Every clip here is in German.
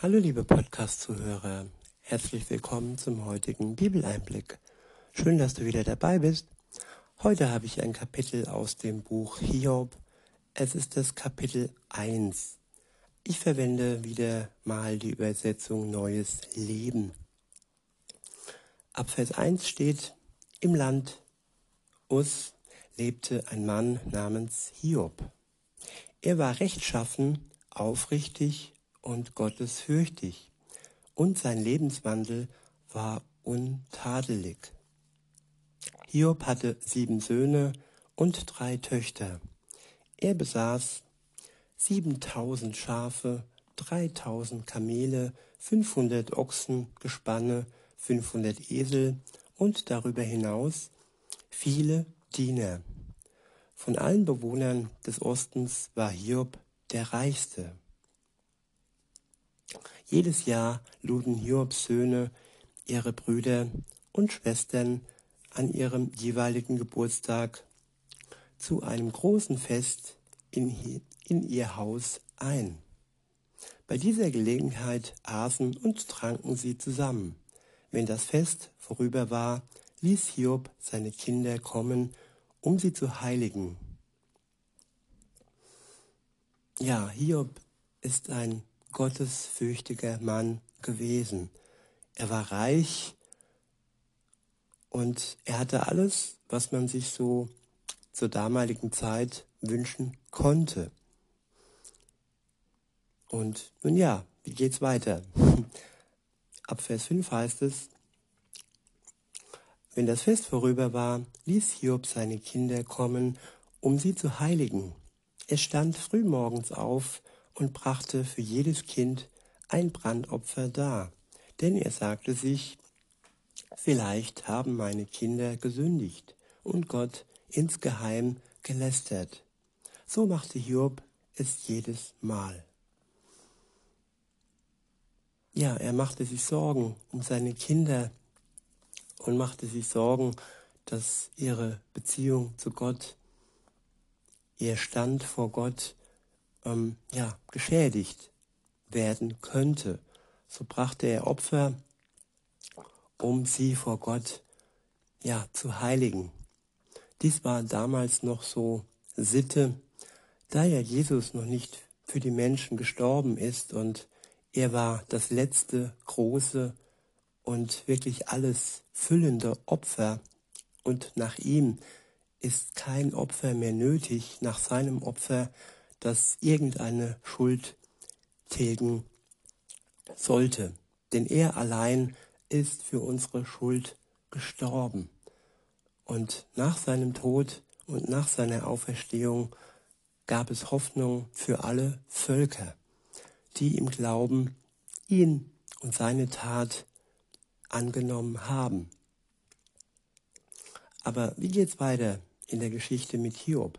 Hallo liebe Podcast-Zuhörer, herzlich willkommen zum heutigen Bibeleinblick. Schön, dass du wieder dabei bist. Heute habe ich ein Kapitel aus dem Buch Hiob. Es ist das Kapitel 1. Ich verwende wieder mal die Übersetzung Neues Leben. Ab Vers 1 steht, im Land Us lebte ein Mann namens Hiob. Er war rechtschaffen, aufrichtig und gottesfürchtig, und sein Lebenswandel war untadelig. Hiob hatte sieben Söhne und drei Töchter. Er besaß siebentausend Schafe, dreitausend Kamele, fünfhundert Ochsen, Gespanne, fünfhundert Esel und darüber hinaus viele Diener. Von allen Bewohnern des Ostens war Hiob der reichste. Jedes Jahr luden Hiobs Söhne ihre Brüder und Schwestern an ihrem jeweiligen Geburtstag zu einem großen Fest in, in ihr Haus ein. Bei dieser Gelegenheit aßen und tranken sie zusammen. Wenn das Fest vorüber war, ließ Hiob seine Kinder kommen, um sie zu heiligen. Ja, Hiob ist ein gottesfürchtiger Mann gewesen. Er war reich und er hatte alles, was man sich so zur damaligen Zeit wünschen konnte. Und nun ja, wie geht's weiter? Ab Vers 5 heißt es, wenn das Fest vorüber war, ließ Hiob seine Kinder kommen, um sie zu heiligen. Er stand frühmorgens auf und brachte für jedes Kind ein Brandopfer dar, denn er sagte sich, vielleicht haben meine Kinder gesündigt und Gott insgeheim gelästert. So machte Hiob es jedes Mal. Ja, er machte sich Sorgen um seine Kinder und machte sich Sorgen, dass ihre Beziehung zu Gott, ihr Stand vor Gott ähm, ja, geschädigt werden könnte. So brachte er Opfer, um sie vor Gott ja, zu heiligen. Dies war damals noch so Sitte, da ja Jesus noch nicht für die Menschen gestorben ist und er war das letzte große und wirklich alles füllende Opfer und nach ihm ist kein Opfer mehr nötig, nach seinem Opfer das irgendeine Schuld tilgen sollte. Denn er allein ist für unsere Schuld gestorben. Und nach seinem Tod und nach seiner Auferstehung gab es Hoffnung für alle Völker, die im Glauben ihn und seine Tat angenommen haben. Aber wie geht's weiter in der Geschichte mit Hiob?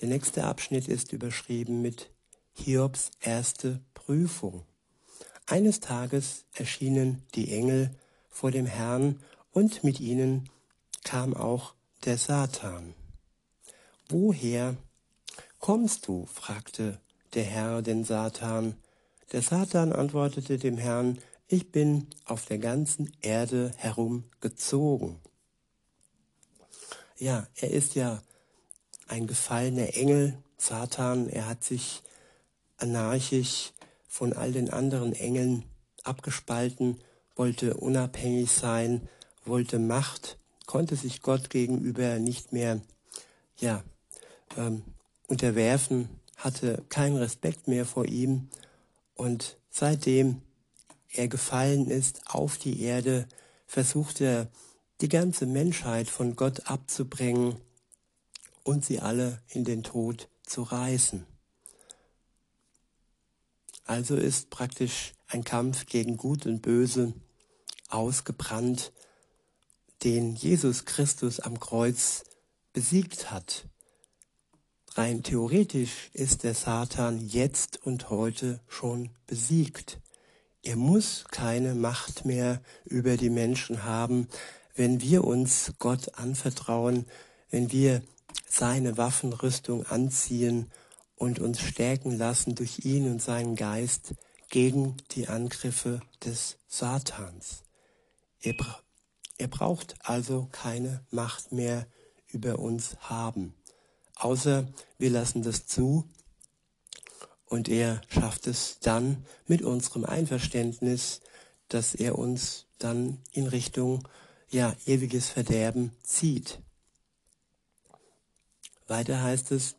Der nächste Abschnitt ist überschrieben mit Hiobs erste Prüfung. Eines Tages erschienen die Engel vor dem Herrn und mit ihnen kam auch der Satan. Woher kommst du? fragte der Herr den Satan. Der Satan antwortete dem Herrn, ich bin auf der ganzen Erde herumgezogen. Ja, er ist ja ein gefallener Engel, Satan, er hat sich anarchisch von all den anderen Engeln abgespalten, wollte unabhängig sein, wollte Macht, konnte sich Gott gegenüber nicht mehr ja, ähm, unterwerfen, hatte keinen Respekt mehr vor ihm. Und seitdem er gefallen ist auf die Erde, versucht er die ganze Menschheit von Gott abzubringen und sie alle in den Tod zu reißen. Also ist praktisch ein Kampf gegen Gut und Böse ausgebrannt, den Jesus Christus am Kreuz besiegt hat. Rein theoretisch ist der Satan jetzt und heute schon besiegt. Er muss keine Macht mehr über die Menschen haben, wenn wir uns Gott anvertrauen, wenn wir seine Waffenrüstung anziehen und uns stärken lassen durch ihn und seinen Geist gegen die Angriffe des Satans. Er, er braucht also keine Macht mehr über uns haben, außer wir lassen das zu und er schafft es dann mit unserem Einverständnis, dass er uns dann in Richtung ja ewiges Verderben zieht. Weiter heißt es,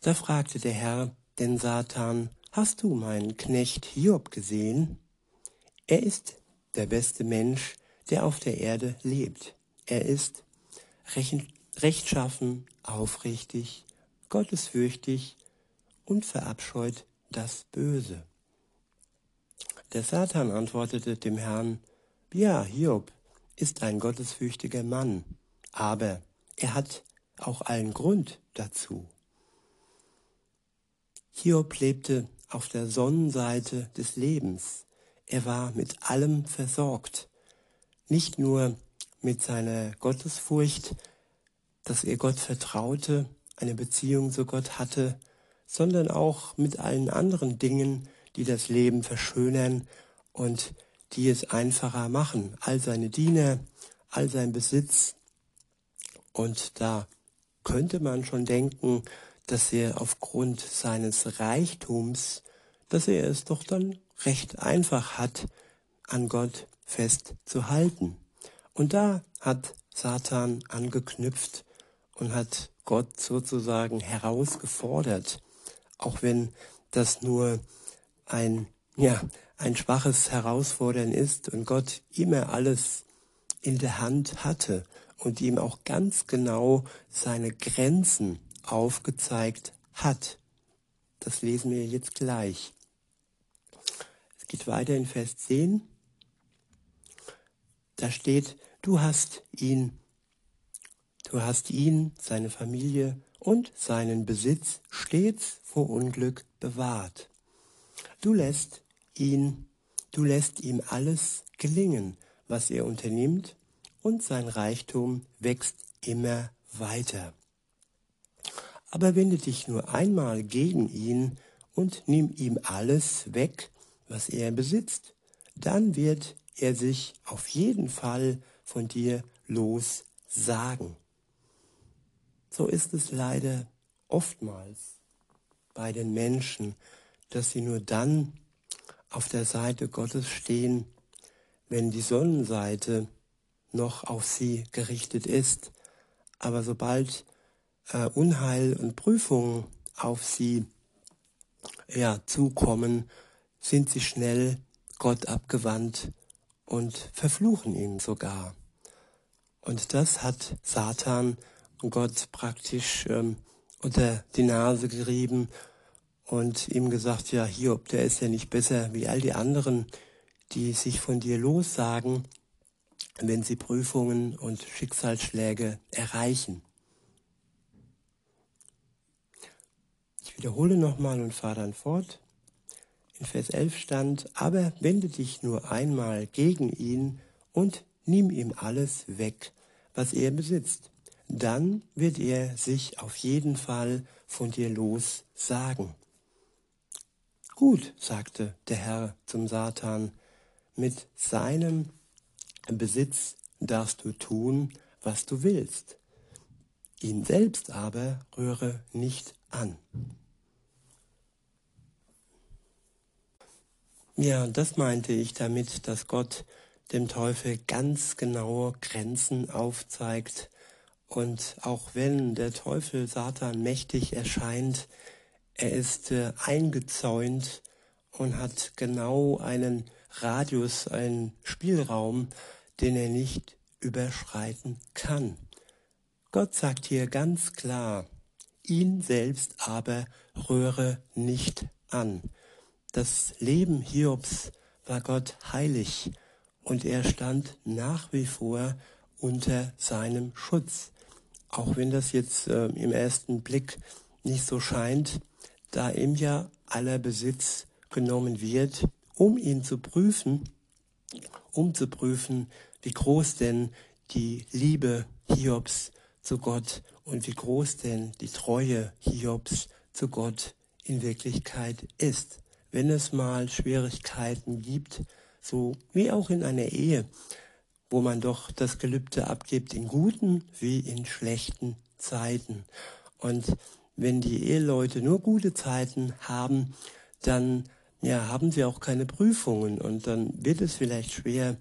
da fragte der Herr den Satan, hast du meinen Knecht Hiob gesehen? Er ist der beste Mensch, der auf der Erde lebt. Er ist rechtschaffen, aufrichtig, gottesfürchtig und verabscheut das Böse. Der Satan antwortete dem Herrn, ja, Hiob ist ein gottesfürchtiger Mann, aber er hat auch allen Grund dazu. Hiob lebte auf der Sonnenseite des Lebens. Er war mit allem versorgt. Nicht nur mit seiner Gottesfurcht, dass er Gott vertraute, eine Beziehung zu Gott hatte, sondern auch mit allen anderen Dingen, die das Leben verschönern und die es einfacher machen. All seine Diener, all sein Besitz. Und da könnte man schon denken, dass er aufgrund seines Reichtums, dass er es doch dann recht einfach hat, an Gott festzuhalten. Und da hat Satan angeknüpft und hat Gott sozusagen herausgefordert, auch wenn das nur ein, ja, ein schwaches Herausfordern ist und Gott immer alles in der Hand hatte und ihm auch ganz genau seine Grenzen aufgezeigt hat. Das lesen wir jetzt gleich. Es geht weiter in Vers 10. Da steht, du hast ihn, du hast ihn, seine Familie und seinen Besitz stets vor Unglück bewahrt. Du lässt ihn, du lässt ihm alles gelingen, was er unternimmt, und sein Reichtum wächst immer weiter. Aber wende dich nur einmal gegen ihn und nimm ihm alles weg, was er besitzt, dann wird er sich auf jeden Fall von dir lossagen. So ist es leider oftmals bei den Menschen, dass sie nur dann auf der Seite Gottes stehen, wenn die Sonnenseite noch auf sie gerichtet ist. Aber sobald äh, Unheil und Prüfungen auf sie ja, zukommen, sind sie schnell Gott abgewandt und verfluchen ihn sogar. Und das hat Satan Gott praktisch ähm, unter die Nase gerieben und ihm gesagt, ja, Hiob, der ist ja nicht besser wie all die anderen, die sich von dir lossagen, wenn sie Prüfungen und Schicksalsschläge erreichen. Ich wiederhole nochmal und fahre dann fort. In Vers 11 stand, aber wende dich nur einmal gegen ihn und nimm ihm alles weg, was er besitzt. Dann wird er sich auf jeden Fall von dir los sagen. Gut, sagte der Herr zum Satan, mit seinem Besitz darfst du tun, was du willst. Ihn selbst aber rühre nicht an. Ja, das meinte ich damit, dass Gott dem Teufel ganz genaue Grenzen aufzeigt. Und auch wenn der Teufel Satan mächtig erscheint, er ist äh, eingezäunt und hat genau einen Radius, einen Spielraum, den er nicht überschreiten kann. Gott sagt hier ganz klar, ihn selbst aber rühre nicht an. Das Leben Hiobs war Gott heilig und er stand nach wie vor unter seinem Schutz. Auch wenn das jetzt äh, im ersten Blick nicht so scheint, da ihm ja aller Besitz genommen wird, um ihn zu prüfen, um zu prüfen, wie groß denn die Liebe Hiobs zu Gott und wie groß denn die Treue Hiobs zu Gott in Wirklichkeit ist. wenn es mal Schwierigkeiten gibt, so wie auch in einer Ehe, wo man doch das Gelübde abgibt in guten wie in schlechten Zeiten. Und wenn die Eheleute nur gute Zeiten haben, dann ja, haben sie auch keine Prüfungen und dann wird es vielleicht schwer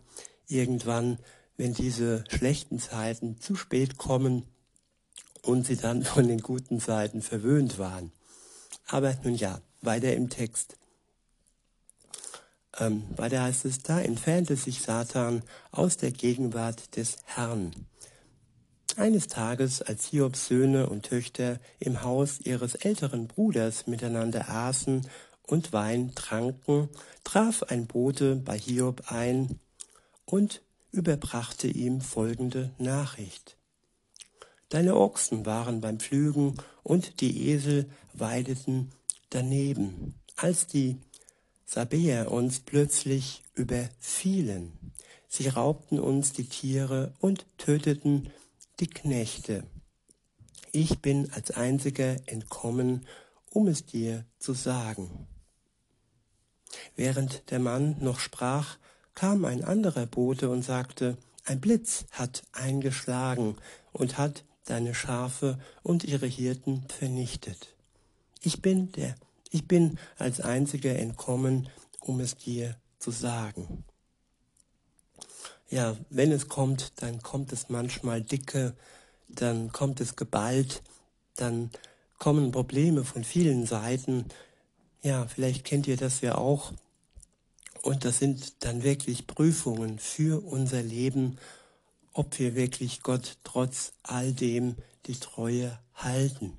irgendwann, wenn diese schlechten Zeiten zu spät kommen und sie dann von den guten Zeiten verwöhnt waren. Aber nun ja, weiter im Text. Ähm, weiter heißt es, da entfernte sich Satan aus der Gegenwart des Herrn. Eines Tages, als Hiobs Söhne und Töchter im Haus ihres älteren Bruders miteinander aßen und Wein tranken, traf ein Bote bei Hiob ein und überbrachte ihm folgende Nachricht. Deine Ochsen waren beim Pflügen und die Esel weideten daneben, als die Sabäer uns plötzlich überfielen. Sie raubten uns die Tiere und töteten die Knechte. Ich bin als einziger entkommen, um es dir zu sagen. Während der Mann noch sprach, kam ein anderer Bote und sagte, ein Blitz hat eingeschlagen und hat deine Schafe und ihre Hirten vernichtet. Ich bin der ich bin als einziger entkommen, um es dir zu sagen. Ja, wenn es kommt, dann kommt es manchmal dicke, dann kommt es geballt, dann kommen Probleme von vielen Seiten. Ja, vielleicht kennt ihr das ja auch. Und das sind dann wirklich Prüfungen für unser Leben, ob wir wirklich Gott trotz all dem die Treue halten.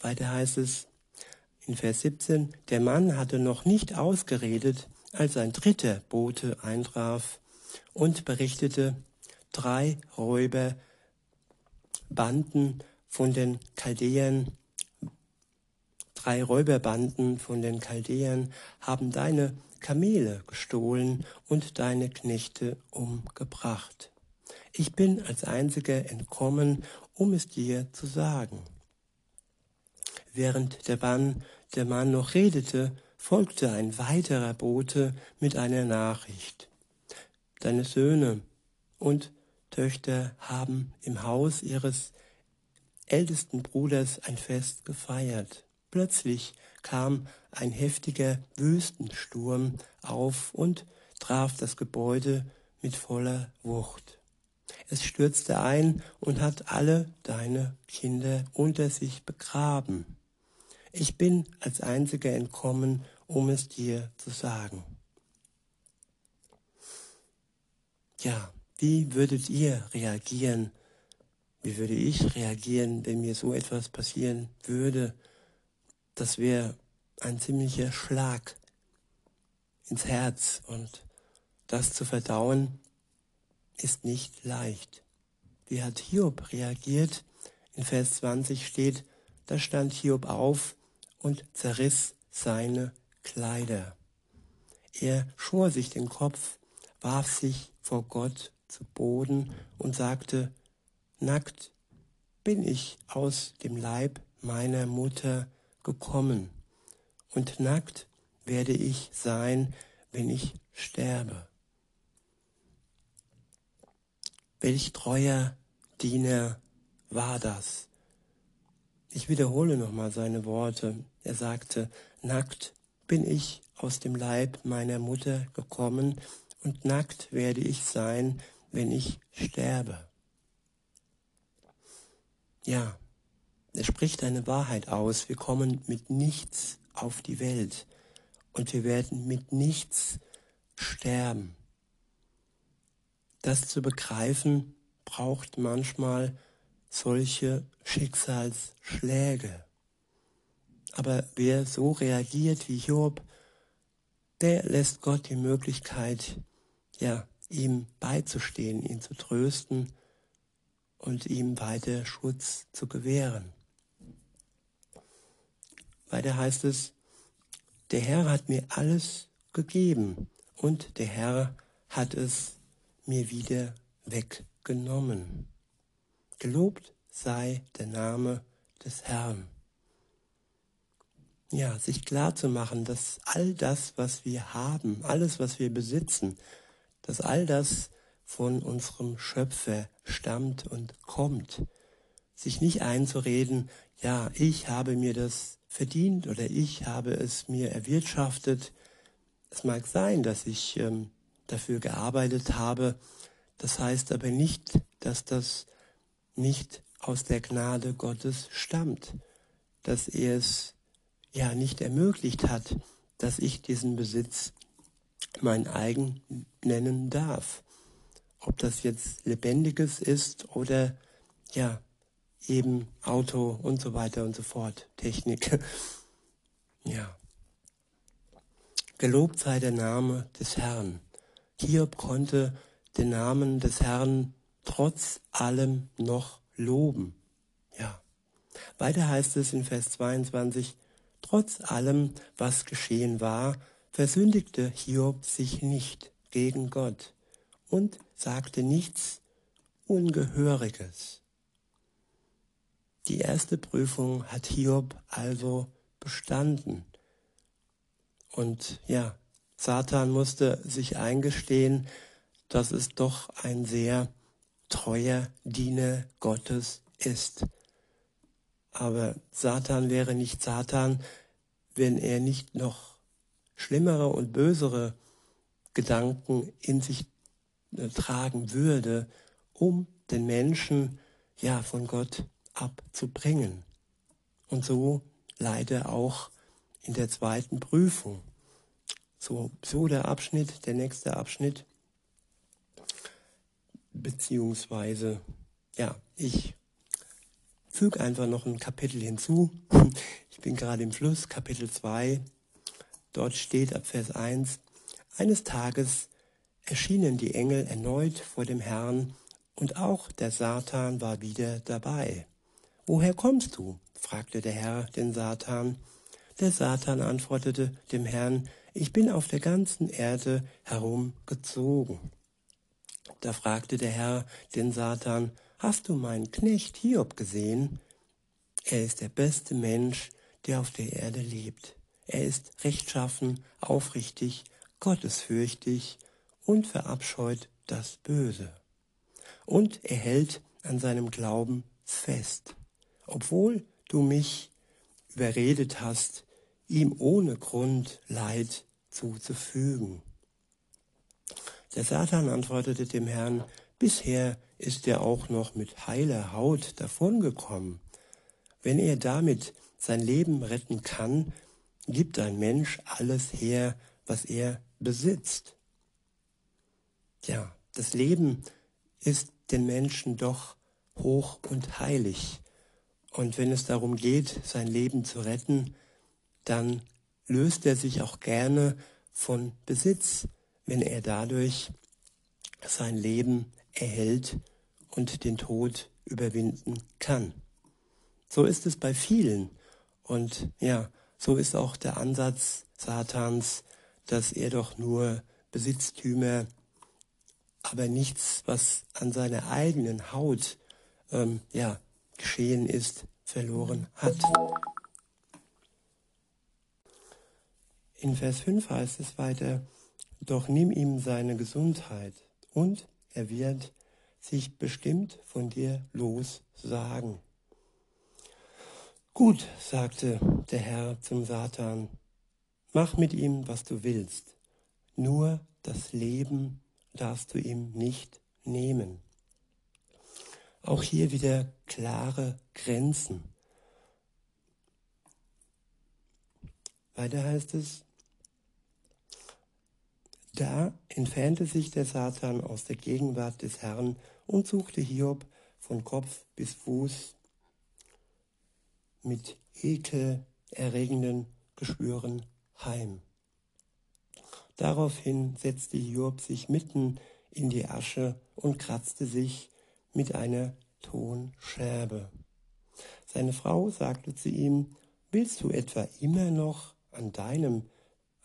Weiter heißt es in Vers 17, der Mann hatte noch nicht ausgeredet, als ein dritter Bote eintraf und berichtete, drei Räuber Banden von den Chaldäern, drei Räuberbanden von den Chaldäern haben deine Kamele gestohlen und deine Knechte umgebracht. Ich bin als einziger entkommen, um es dir zu sagen. Während der Mann, der Mann noch redete, folgte ein weiterer Bote mit einer Nachricht. Deine Söhne und Töchter haben im Haus ihres ältesten Bruders ein Fest gefeiert. Plötzlich kam ein heftiger Wüstensturm auf und traf das Gebäude mit voller Wucht. Es stürzte ein und hat alle deine Kinder unter sich begraben. Ich bin als einziger entkommen, um es dir zu sagen. Ja, wie würdet ihr reagieren? Wie würde ich reagieren, wenn mir so etwas passieren würde? Das wäre ein ziemlicher Schlag ins Herz und das zu verdauen ist nicht leicht. Wie hat Hiob reagiert? In Vers 20 steht, da stand Hiob auf und zerriss seine Kleider. Er schor sich den Kopf, warf sich vor Gott zu Boden und sagte, Nackt bin ich aus dem Leib meiner Mutter gekommen, und nackt werde ich sein, wenn ich sterbe. Welch treuer Diener war das? Ich wiederhole nochmal seine Worte. Er sagte, nackt bin ich aus dem Leib meiner Mutter gekommen und nackt werde ich sein, wenn ich sterbe. Ja, er spricht eine Wahrheit aus. Wir kommen mit nichts auf die Welt und wir werden mit nichts sterben. Das zu begreifen braucht manchmal solche Schicksalsschläge. Aber wer so reagiert wie Job, der lässt Gott die Möglichkeit, ja, ihm beizustehen, ihn zu trösten und ihm weiter Schutz zu gewähren. Weiter heißt es, der Herr hat mir alles gegeben und der Herr hat es mir wieder weggenommen. Gelobt sei der Name des Herrn. ja, sich klar zu machen, dass all das, was wir haben, alles, was wir besitzen, dass all das von unserem Schöpfer stammt und kommt. Sich nicht einzureden, ja, ich habe mir das verdient oder ich habe es mir erwirtschaftet. Es mag sein, dass ich ähm, dafür gearbeitet habe. Das heißt aber nicht, dass das nicht aus der Gnade Gottes stammt, dass er es ja nicht ermöglicht hat, dass ich diesen Besitz mein eigen nennen darf. Ob das jetzt lebendiges ist oder ja, eben Auto und so weiter und so fort, Technik. ja. Gelobt sei der Name des Herrn. Hiob konnte den Namen des Herrn trotz allem noch loben. Ja. Weiter heißt es in Vers 22, Trotz allem, was geschehen war, versündigte Hiob sich nicht gegen Gott und sagte nichts Ungehöriges. Die erste Prüfung hat Hiob also bestanden. Und ja, Satan musste sich eingestehen, dass es doch ein sehr treuer Diener Gottes ist. Aber Satan wäre nicht Satan, wenn er nicht noch schlimmere und bösere Gedanken in sich äh, tragen würde, um den Menschen ja von Gott abzubringen. Und so leider auch in der zweiten Prüfung. So, so der Abschnitt, der nächste Abschnitt, beziehungsweise, ja, ich füge einfach noch ein Kapitel hinzu. Ich bin gerade im Fluss, Kapitel 2. Dort steht ab Vers 1, eines Tages erschienen die Engel erneut vor dem Herrn und auch der Satan war wieder dabei. Woher kommst du? fragte der Herr den Satan. Der Satan antwortete dem Herrn, ich bin auf der ganzen Erde herumgezogen. Da fragte der Herr den Satan, Hast du meinen Knecht Hiob gesehen? Er ist der beste Mensch, der auf der Erde lebt. Er ist rechtschaffen, aufrichtig, gottesfürchtig und verabscheut das Böse. Und er hält an seinem Glauben fest, obwohl du mich überredet hast, ihm ohne Grund Leid zuzufügen. Der Satan antwortete dem Herrn, bisher ist er auch noch mit heiler Haut davongekommen. Wenn er damit sein Leben retten kann, gibt ein Mensch alles her, was er besitzt. Ja, das Leben ist den Menschen doch hoch und heilig. Und wenn es darum geht, sein Leben zu retten, dann löst er sich auch gerne von Besitz, wenn er dadurch sein Leben erhält und den Tod überwinden kann. So ist es bei vielen. Und ja, so ist auch der Ansatz Satans, dass er doch nur Besitztümer, aber nichts, was an seiner eigenen Haut ähm, ja, geschehen ist, verloren hat. In Vers 5 heißt es weiter, doch nimm ihm seine Gesundheit und er wird sich bestimmt von dir lossagen. Gut, sagte der Herr zum Satan, mach mit ihm, was du willst, nur das Leben darfst du ihm nicht nehmen. Auch hier wieder klare Grenzen. Weiter heißt es, da entfernte sich der Satan aus der Gegenwart des Herrn und suchte Hiob von Kopf bis Fuß mit ekelerregenden Geschwüren heim. Daraufhin setzte Hiob sich mitten in die Asche und kratzte sich mit einer Tonscherbe. Seine Frau sagte zu ihm, Willst du etwa immer noch an deinem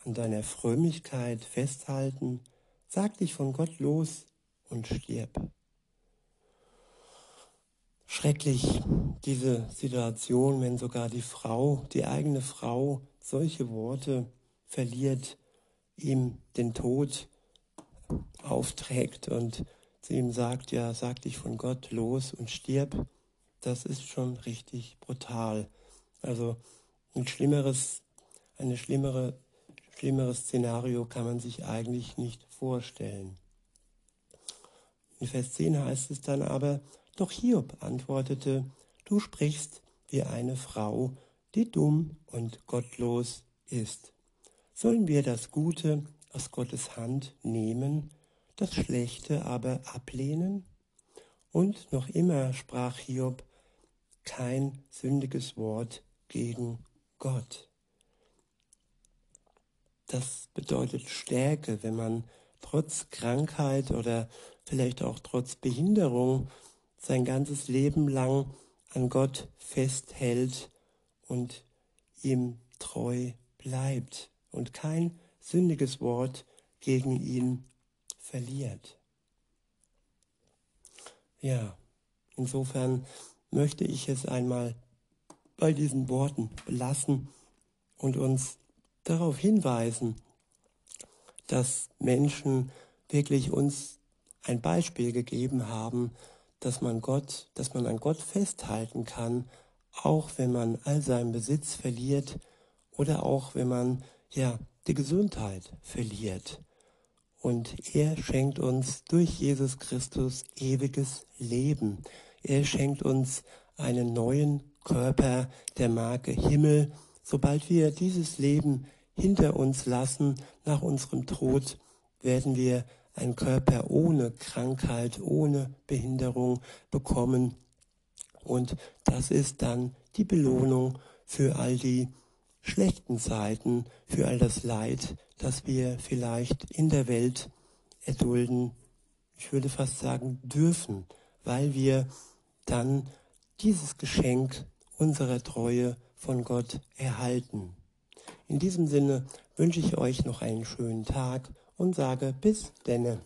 an deiner Frömmigkeit festhalten, sag dich von Gott los und stirb. Schrecklich diese Situation, wenn sogar die Frau, die eigene Frau solche Worte verliert, ihm den Tod aufträgt und zu ihm sagt, ja, sag dich von Gott los und stirb, das ist schon richtig brutal. Also ein schlimmeres, eine schlimmere, schlimmeres Szenario kann man sich eigentlich nicht vorstellen. In Vers 10 heißt es dann aber, doch Hiob antwortete, du sprichst wie eine Frau, die dumm und gottlos ist. Sollen wir das Gute aus Gottes Hand nehmen, das Schlechte aber ablehnen? Und noch immer sprach Hiob kein sündiges Wort gegen Gott. Das bedeutet Stärke, wenn man trotz Krankheit oder vielleicht auch trotz Behinderung sein ganzes Leben lang an Gott festhält und ihm treu bleibt und kein sündiges Wort gegen ihn verliert. Ja, insofern möchte ich es einmal bei diesen Worten belassen und uns darauf hinweisen, dass Menschen wirklich uns ein Beispiel gegeben haben, dass man Gott, dass man an Gott festhalten kann, auch wenn man all seinen Besitz verliert oder auch wenn man ja die Gesundheit verliert. Und er schenkt uns durch Jesus Christus ewiges Leben. Er schenkt uns einen neuen Körper der Marke Himmel. Sobald wir dieses Leben hinter uns lassen, nach unserem Tod, werden wir einen Körper ohne Krankheit, ohne Behinderung bekommen. Und das ist dann die Belohnung für all die schlechten Seiten, für all das Leid, das wir vielleicht in der Welt erdulden, ich würde fast sagen dürfen, weil wir dann dieses Geschenk unserer Treue von Gott erhalten. In diesem Sinne wünsche ich euch noch einen schönen Tag und sage bis denne.